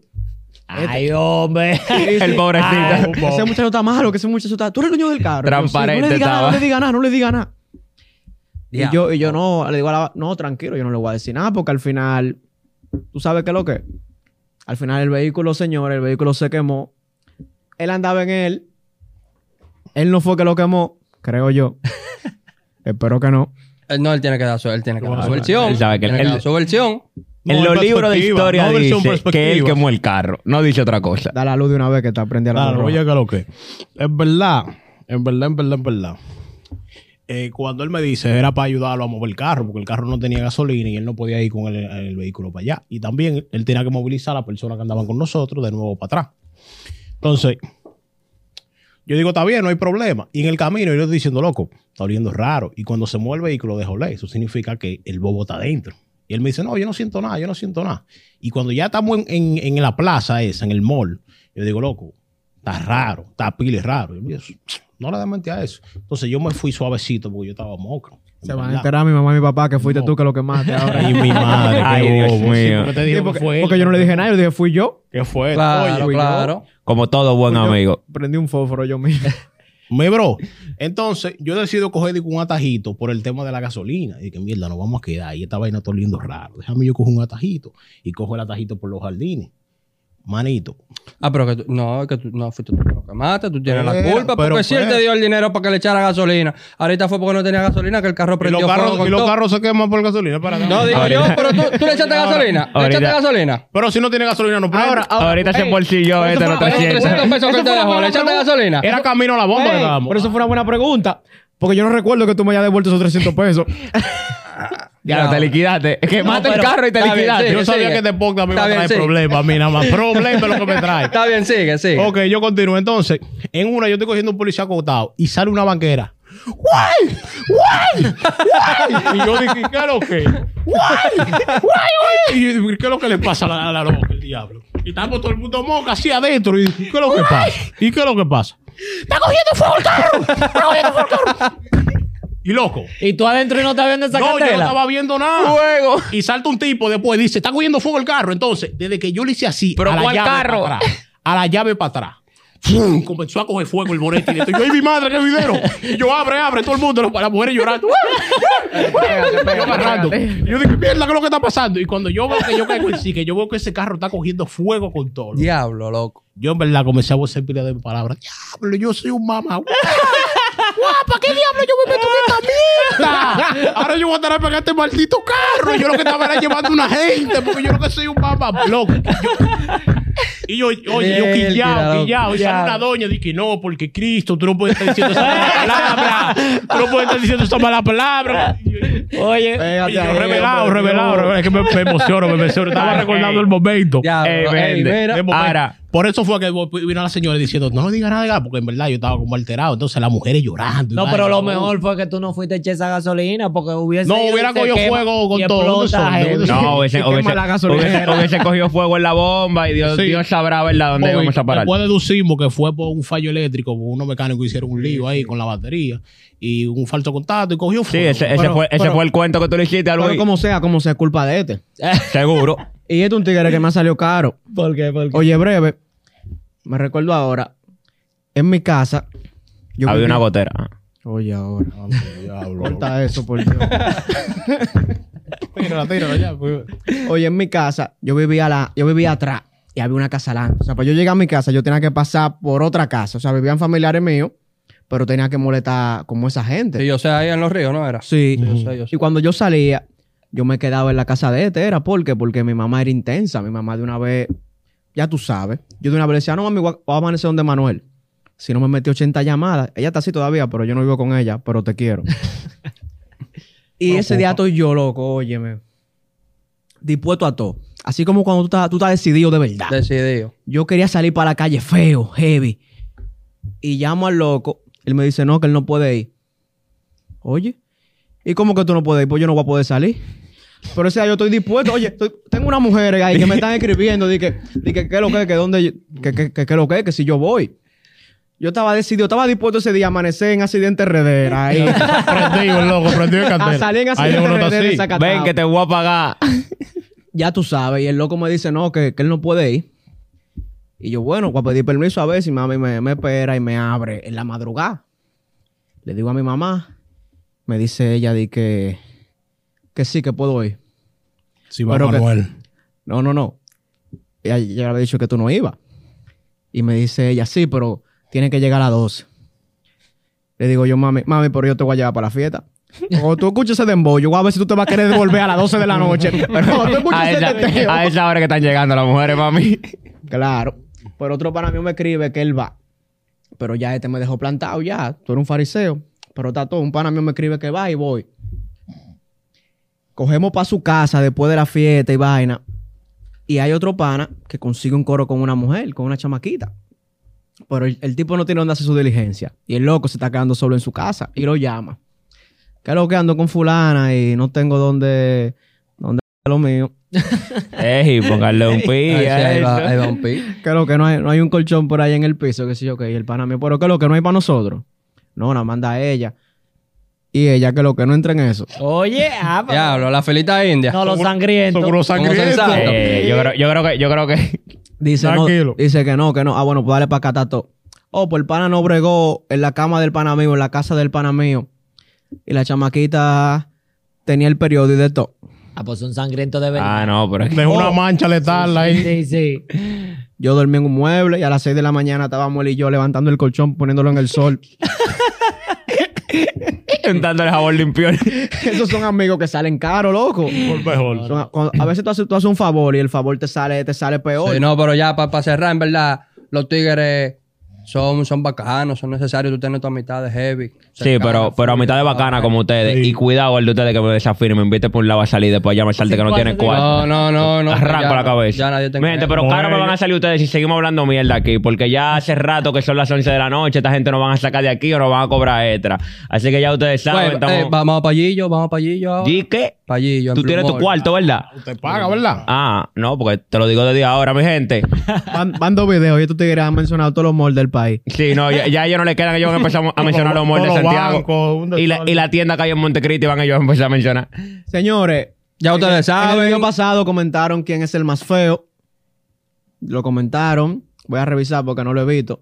S4: Ay, hombre. [laughs]
S2: el pobrecito.
S5: Ese muchacho está malo, que ese muchacho está... Tú eres el dueño del carro.
S2: Transparente
S5: no le diga nada, no le diga nada, no le diga nada. Y yo, y yo no, le digo a la, no, tranquilo, yo no le voy a decir nada porque al final, ¿tú sabes qué es lo que? es? Al final el vehículo, señor, el vehículo se quemó. Él andaba en él. Él no fue que lo quemó, creo yo. [laughs] Espero que no.
S1: Él no, él tiene que dar su, él tiene que dar su versión.
S2: él sabe que
S1: tiene
S2: él-
S1: dar su versión.
S2: En los libros de historia
S3: no
S2: dice que él quemó el carro. No dice otra cosa.
S5: Da la luz de una vez que está prendida la
S3: Claro, oye, que lo que. Es verdad, en verdad, en verdad, en verdad. Eh, cuando él me dice, era para ayudarlo a mover el carro, porque el carro no tenía gasolina y él no podía ir con el, el vehículo para allá. Y también él tenía que movilizar a las personas que andaban con nosotros de nuevo para atrás. Entonces, yo digo, está bien, no hay problema. Y en el camino yo estoy diciendo, loco, está oliendo raro. Y cuando se mueve el vehículo de eso significa que el bobo está adentro. Y él me dice, no, yo no siento nada, yo no siento nada. Y cuando ya estamos en, en- en la plaza esa, en el mall, yo digo, loco, está raro, está pile raro. Y él me dice, no le des mente a eso. Entonces yo me fui suavecito porque yo estaba mocro.
S5: Se van a enterar mi mamá y mi papá que fuiste
S3: No.
S5: tú que lo quemaste ahora.
S3: Ay, mi madre, [laughs] qué
S2: Ay, Dios.
S3: Sí,
S2: mío.
S3: pero te
S5: Sí,
S3: digo que
S5: porque,
S3: fue él.
S5: porque yo no le dije nada, yo le dije, fui yo.
S3: ¿Qué fue?
S1: Claro,
S3: Oye,
S1: claro.
S2: Como todo buen
S5: Fui yo.
S2: amigo.
S5: Prendí un fósforo yo mismo. [laughs]
S3: Me bro. Entonces, yo decido coger digo, un atajito por el tema de la gasolina. Y que mierda, nos vamos a quedar. Y esta vaina está oliendo raro. Déjame yo cojo un atajito. Y cojo el atajito por los jardines. Manito.
S1: Ah, pero que tú, no, es que tú no fuiste tú que lo quemaste, tú tienes la culpa,
S3: pero
S1: porque si él
S3: pues-
S1: te dio el dinero para que le echara gasolina. Ahorita fue porque no tenía gasolina que el carro
S3: Y
S1: prendió
S3: los,
S1: fuego
S3: carros, y los carros se queman por gasolina. Para acá.
S1: No, digo yo, pero tú, tú le echaste [laughs] gasolina. ¿Le echaste gasolina?
S3: Pero si no tiene gasolina, no prende.
S2: Ahorita se embolsilló este los
S1: Pero esos 300
S2: 300.
S1: pesos que él te dejó, ¿le echaste gasolina?
S3: Era camino a la bomba que
S5: Ey,
S3: estábamos.
S5: pero eso fue una buena pregunta. Porque yo no recuerdo que tú me hayas devuelto esos 300 pesos. [laughs]
S2: Ya, te liquidaste. Quemaste el
S1: pero-
S2: carro y te
S1: bien,
S2: liquidaste.
S3: Yo sabía
S1: sigue.
S3: que este podcast me iba a
S1: bien,
S3: traer
S1: sigue.
S3: problemas a mí nada más. Problemas es lo que me trae. [laughs]
S1: Está bien, sigue, sigue.
S3: Ok, yo continúo. Entonces, en una yo estoy cogiendo un policía acotado y sale una banquera. ¡Guay! ¡Guay! ¡Guay! Y yo dije, ¿qué es lo que? ¡Guay! ¡Guay! ¡Guay! Y yo dije, ¿qué es lo que le pasa a la, a la loca, el diablo? Y estamos todo el mundo moca así adentro. Y dije, ¿qué es lo que pasa? ¿Y qué es lo que pasa? ¡Está cogiendo fuego el carro! ¡Está cogiendo fuego el carro! Y loco.
S4: Y tú adentro y no estás viendo esa
S3: No, yo no estaba viendo nada.
S2: Fuego.
S3: Y salta un tipo después, dice, está cogiendo fuego el carro. Entonces, desde que yo le hice así,
S2: ¿Pero
S3: a la llave
S2: carro?
S3: para atrás, a la llave para atrás. ¡fum! Comenzó a coger fuego el bonete. Y yo, ¡ay, mi madre, qué video! Y yo, abre, abre, todo el mundo, las las mujeres llorando. [laughs] Yo agarrando. Y yo dije, mierda, ¿qué es lo que está pasando? Y cuando yo veo que yo caigo en sí, que yo veo que ese carro está cogiendo fuego con todo.
S1: Diablo, loco.
S3: Yo en verdad comencé a vocer pila de palabras. Diablo, yo soy un mamá. Guapa, ¿qué diablo yo me meto en esta mierda? [laughs] Ahora yo voy a estar a pegar este maldito carro. Y yo lo que estaba era llevando una gente, porque yo lo que soy un. Yo- y yo, oye, yo
S1: loco.
S3: quillado. Y sale una doña, dije, no, porque Cristo, tú no puedes estar diciendo esa mala palabra. Tú no puedes estar diciendo esa mala palabra.
S4: Oye,
S3: yo, revelado, revelado, revelado. Es que me, me emociono, me emociono. Estaba recordando el momento.
S2: Ey,
S1: ey,
S2: vende.
S1: mira.
S3: De momento.
S2: Ahora,
S3: Por eso fue que vino la señora diciendo, no le diga nada, porque en verdad yo estaba como alterado. Entonces las mujeres llorando.
S4: No, pero lo mejor fue que tú no fuiste a echar esa gasolina porque hubiese.
S3: No, hubiera cogido fuego con todo. ¿Dónde
S2: No, [laughs] hubiese, cogido fuego en la bomba y Dios,
S3: Sí.
S2: Dios sabrá, ¿verdad?, dónde
S3: Bobby,
S2: vamos a parar.
S3: Después deducimos que fue por un fallo eléctrico, porque unos mecánicos hicieron un lío ahí con la batería y un falso contacto y cogió
S2: Sí,
S3: fuego.
S2: ese, ese
S5: Pero-
S2: fue, ese
S5: pero-
S2: fue el cuento que tú le hiciste a
S5: Pero
S2: Luis.
S5: como sea, como sea, es culpa de este. [laughs]
S2: Seguro. [laughs]
S5: Y este es un tigre que me ha salido caro.
S4: ¿Por qué? ¿Por qué?
S5: Oye, breve, me recuerdo ahora, en mi casa, yo
S2: Había
S5: vivía-
S2: una gotera.
S5: Oye, ahora.
S3: Ah, diablo. [laughs]
S5: Corta eso, por Dios.
S3: Tírala, tírala ya. pues.
S5: Oye, en mi casa, yo vivía, la, yo vivía atrás y había una casa adelante. O sea, para yo llegar a mi casa, yo tenía que pasar por otra casa. O sea, vivían familiares míos, pero tenía que molestar como esa gente.
S1: Sí, yo sé, ahí en los ríos, ¿no era?
S5: Sí.
S1: Yo sé, yo sé.
S5: Y cuando yo salía, yo me quedaba en la casa de este. ¿Era por qué? Porque mi mamá era intensa. Mi mamá de una vez, ya tú sabes, yo de una vez le decía, no, mami, voy a- voy a amanecer donde Manuel. Si no me metí 80 llamadas. Ella está así todavía, pero yo no vivo con ella, pero te quiero. [laughs] y ese día estoy yo, loco, óyeme. Dispuesto a todo. Así como cuando tú estás, tú estás decidido de verdad.
S1: Decidido.
S5: Yo quería salir para la calle feo, heavy. Y llamo al loco. Él me dice, no, que él no puede ir. Oye, ¿y cómo que tú no puedes ir? Pues yo no voy a poder salir. Pero o sea, yo estoy dispuesto. Oye, estoy- tengo unas mujeres ahí que me están [laughs] escribiendo. Dije, que qué es lo que, que dónde, que, que, que, que lo que, que si yo voy. Yo estaba decidido, estaba dispuesto ese día a amanecer en accidente redera. Ahí. [laughs]
S3: Prendido, el loco, prendido de candela.
S5: a salir en accidente redera.
S2: Ven que te voy a pagar. [laughs]
S5: Ya tú sabes. Y el loco me dice, no, que, que él no puede ir. Y yo, bueno, voy a pedir permiso a ver si mami me, me espera y me abre en la madrugada. Le digo a mi mamá. Me dice ella di que, que sí, que puedo ir.
S3: Sí, va
S5: Pero que-
S3: Manuel.
S5: No, no, no. Ella ya le había dicho que tú no ibas. Y me dice ella, sí, pero tiene que llegar a las 12. Le digo yo, mami, mami, pero yo te voy a llevar para la fiesta. O tú escuchas ese dembow, yo voy a ver si tú te vas a querer devolver a las 12 de la noche. [laughs] Pero tú escuchas
S2: A
S5: ese
S2: esa, a esa hora que están llegando las mujeres, mami.
S5: Claro. Pero otro para mí me escribe que él va. Pero ya este me dejó plantado ya. Tú eres un fariseo. Pero está todo. Un pana mío me escribe que va y voy. Cogemos para su casa después de la fiesta y vaina. Y hay otro pana que consigue un coro con una mujer, con una chamaquita. Pero el, el tipo no tiene dónde hacer su diligencia. Y el loco se está quedando solo en su casa. Y lo llama. Que lo que ando con fulana y no tengo dónde... dónde lo mío. [laughs]
S2: Ey, póngale un [laughs] pi.
S1: Ahí va,
S2: eso.
S1: ahí va un pi.
S5: Que lo que no hay, no hay un colchón por ahí en el piso, que sí, ok, el pana mío, pero que lo que no hay para nosotros. No, nada manda a ella. Y ella que lo que no entra en eso.
S4: Oye, ah,
S1: Diablo, la felita india.
S4: No, los sangrientos.
S3: Seguro sangriento.
S1: sensato.
S2: Eh, yo, creo, yo, creo que, yo creo que.
S5: Dice,
S3: Tranquilo.
S5: no, dice que no, que no. Ah, bueno, pues dale para acá, todo. Oh, pues el pana no bregó en la cama del pana mío, en la casa del pana mío. Y la chamaquita tenía el periodo y de todo.
S4: Ah, pues son sangrientos de verdad.
S2: Ah, no, pero es que.
S3: Dejó una mancha letal ahí.
S4: Sí, sí.
S5: Yo dormí en un mueble y a las 6 de la mañana estábamos él y yo levantando el colchón, poniéndolo en el sol. [laughs] [laughs]
S2: Dándole jabón limpio.
S5: Esos son amigos que salen caros, loco.
S3: Por mejor.
S5: Son- cuando- a veces tú haces, tú haces un favor y el favor te sale, te sale peor.
S1: Sí, no, pero ya para cerrar, en verdad, los tigres son, son bacanos, son necesarios. Tú tienes tu amistad de heavy.
S2: Sí, pero, pero a mitad de bacana como ustedes.
S3: Sí.
S2: Y cuidado el de ustedes que me desafíen y me invite por un lado a salir después ya me salte que no tiene cuarto.
S1: No, no, no, no.
S2: Arranco
S1: ya-
S2: la cabeza.
S1: Ya nadie te cree.
S2: pero claro me van a salir ustedes si seguimos hablando mierda aquí, porque ya hace rato que son las 11 de la noche, esta gente nos van a sacar de aquí o nos van a cobrar extra. Así que ya ustedes saben,
S1: eh,
S2: estamos...
S1: vamos a Pallillo, vamos a Pallillo.
S2: ¿Y qué?
S1: Pallillo.
S2: Tú tienes tu cuarto, ¿verdad?
S3: Te paga, ¿verdad?
S2: Ah, no, porque te lo digo desde ahora, mi gente. [laughs]
S5: Van, van dos videos y estos tigres han mencionado todos los malls del país.
S2: Sí, no, ya, ya a ellos no le quedan, ellos van a empezar a mencionar los malls de Santiago. y, la, y la tienda que hay en Montecristi van ellos a empezar a mencionar.
S5: Señores,
S1: Ya ustedes
S5: en el
S1: saben.
S5: video pasado comentaron quién es el más feo. Lo comentaron. Voy a revisar porque no lo he visto.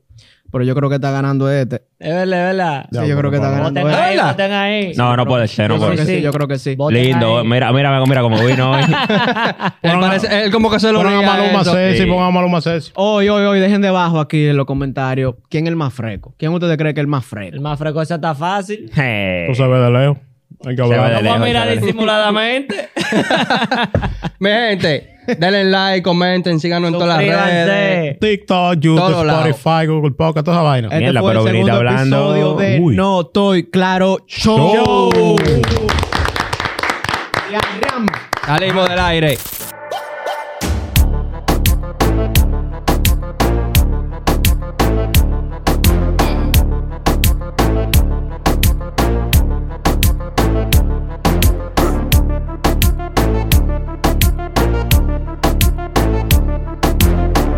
S5: Pero yo creo que está ganando este.
S4: Es verdad, es verdad.
S5: Sí, yo creo que está ganando
S4: Voten
S5: este.
S4: ahí, voten ahí.
S2: No, no puede ser, no
S5: Yo
S2: puede
S5: creo que
S2: ser.
S5: sí, yo creo que sí.
S4: Voten
S2: Lindo,
S4: ahí.
S2: mira, mira, mira cómo vino hoy.
S1: Él, parece- él como que se lo
S3: Pongan a Maluma
S1: eso.
S3: Ceci,
S2: Sí.
S3: pongan a Maluma Ceci.
S5: Hoy, hoy, hoy, dejen debajo aquí en los comentarios quién es el más fresco. ¿Quién ustedes creen que es el más
S4: El
S5: fresco?
S4: más fresco ese está fácil.
S2: Eh,
S3: Tú sabes de lejos. Hay que
S2: Se ve
S3: hablar.
S2: de
S4: Vamos a
S2: lejos,
S4: mirar
S2: se ve.
S4: disimuladamente. [laughs] [laughs]
S1: Mi gente, denle like, comenten, síganos en todas las redes.
S3: TikTok, YouTube. Spotify, Google Podcast, toda esa vaina.
S5: Este
S2: Mierda,
S5: fue
S2: pero
S5: el segundo
S2: hablando-
S5: episodio de
S3: Uy.
S5: No Estoy Claro Show.
S3: Show.
S5: Y.
S1: Salimos del aire.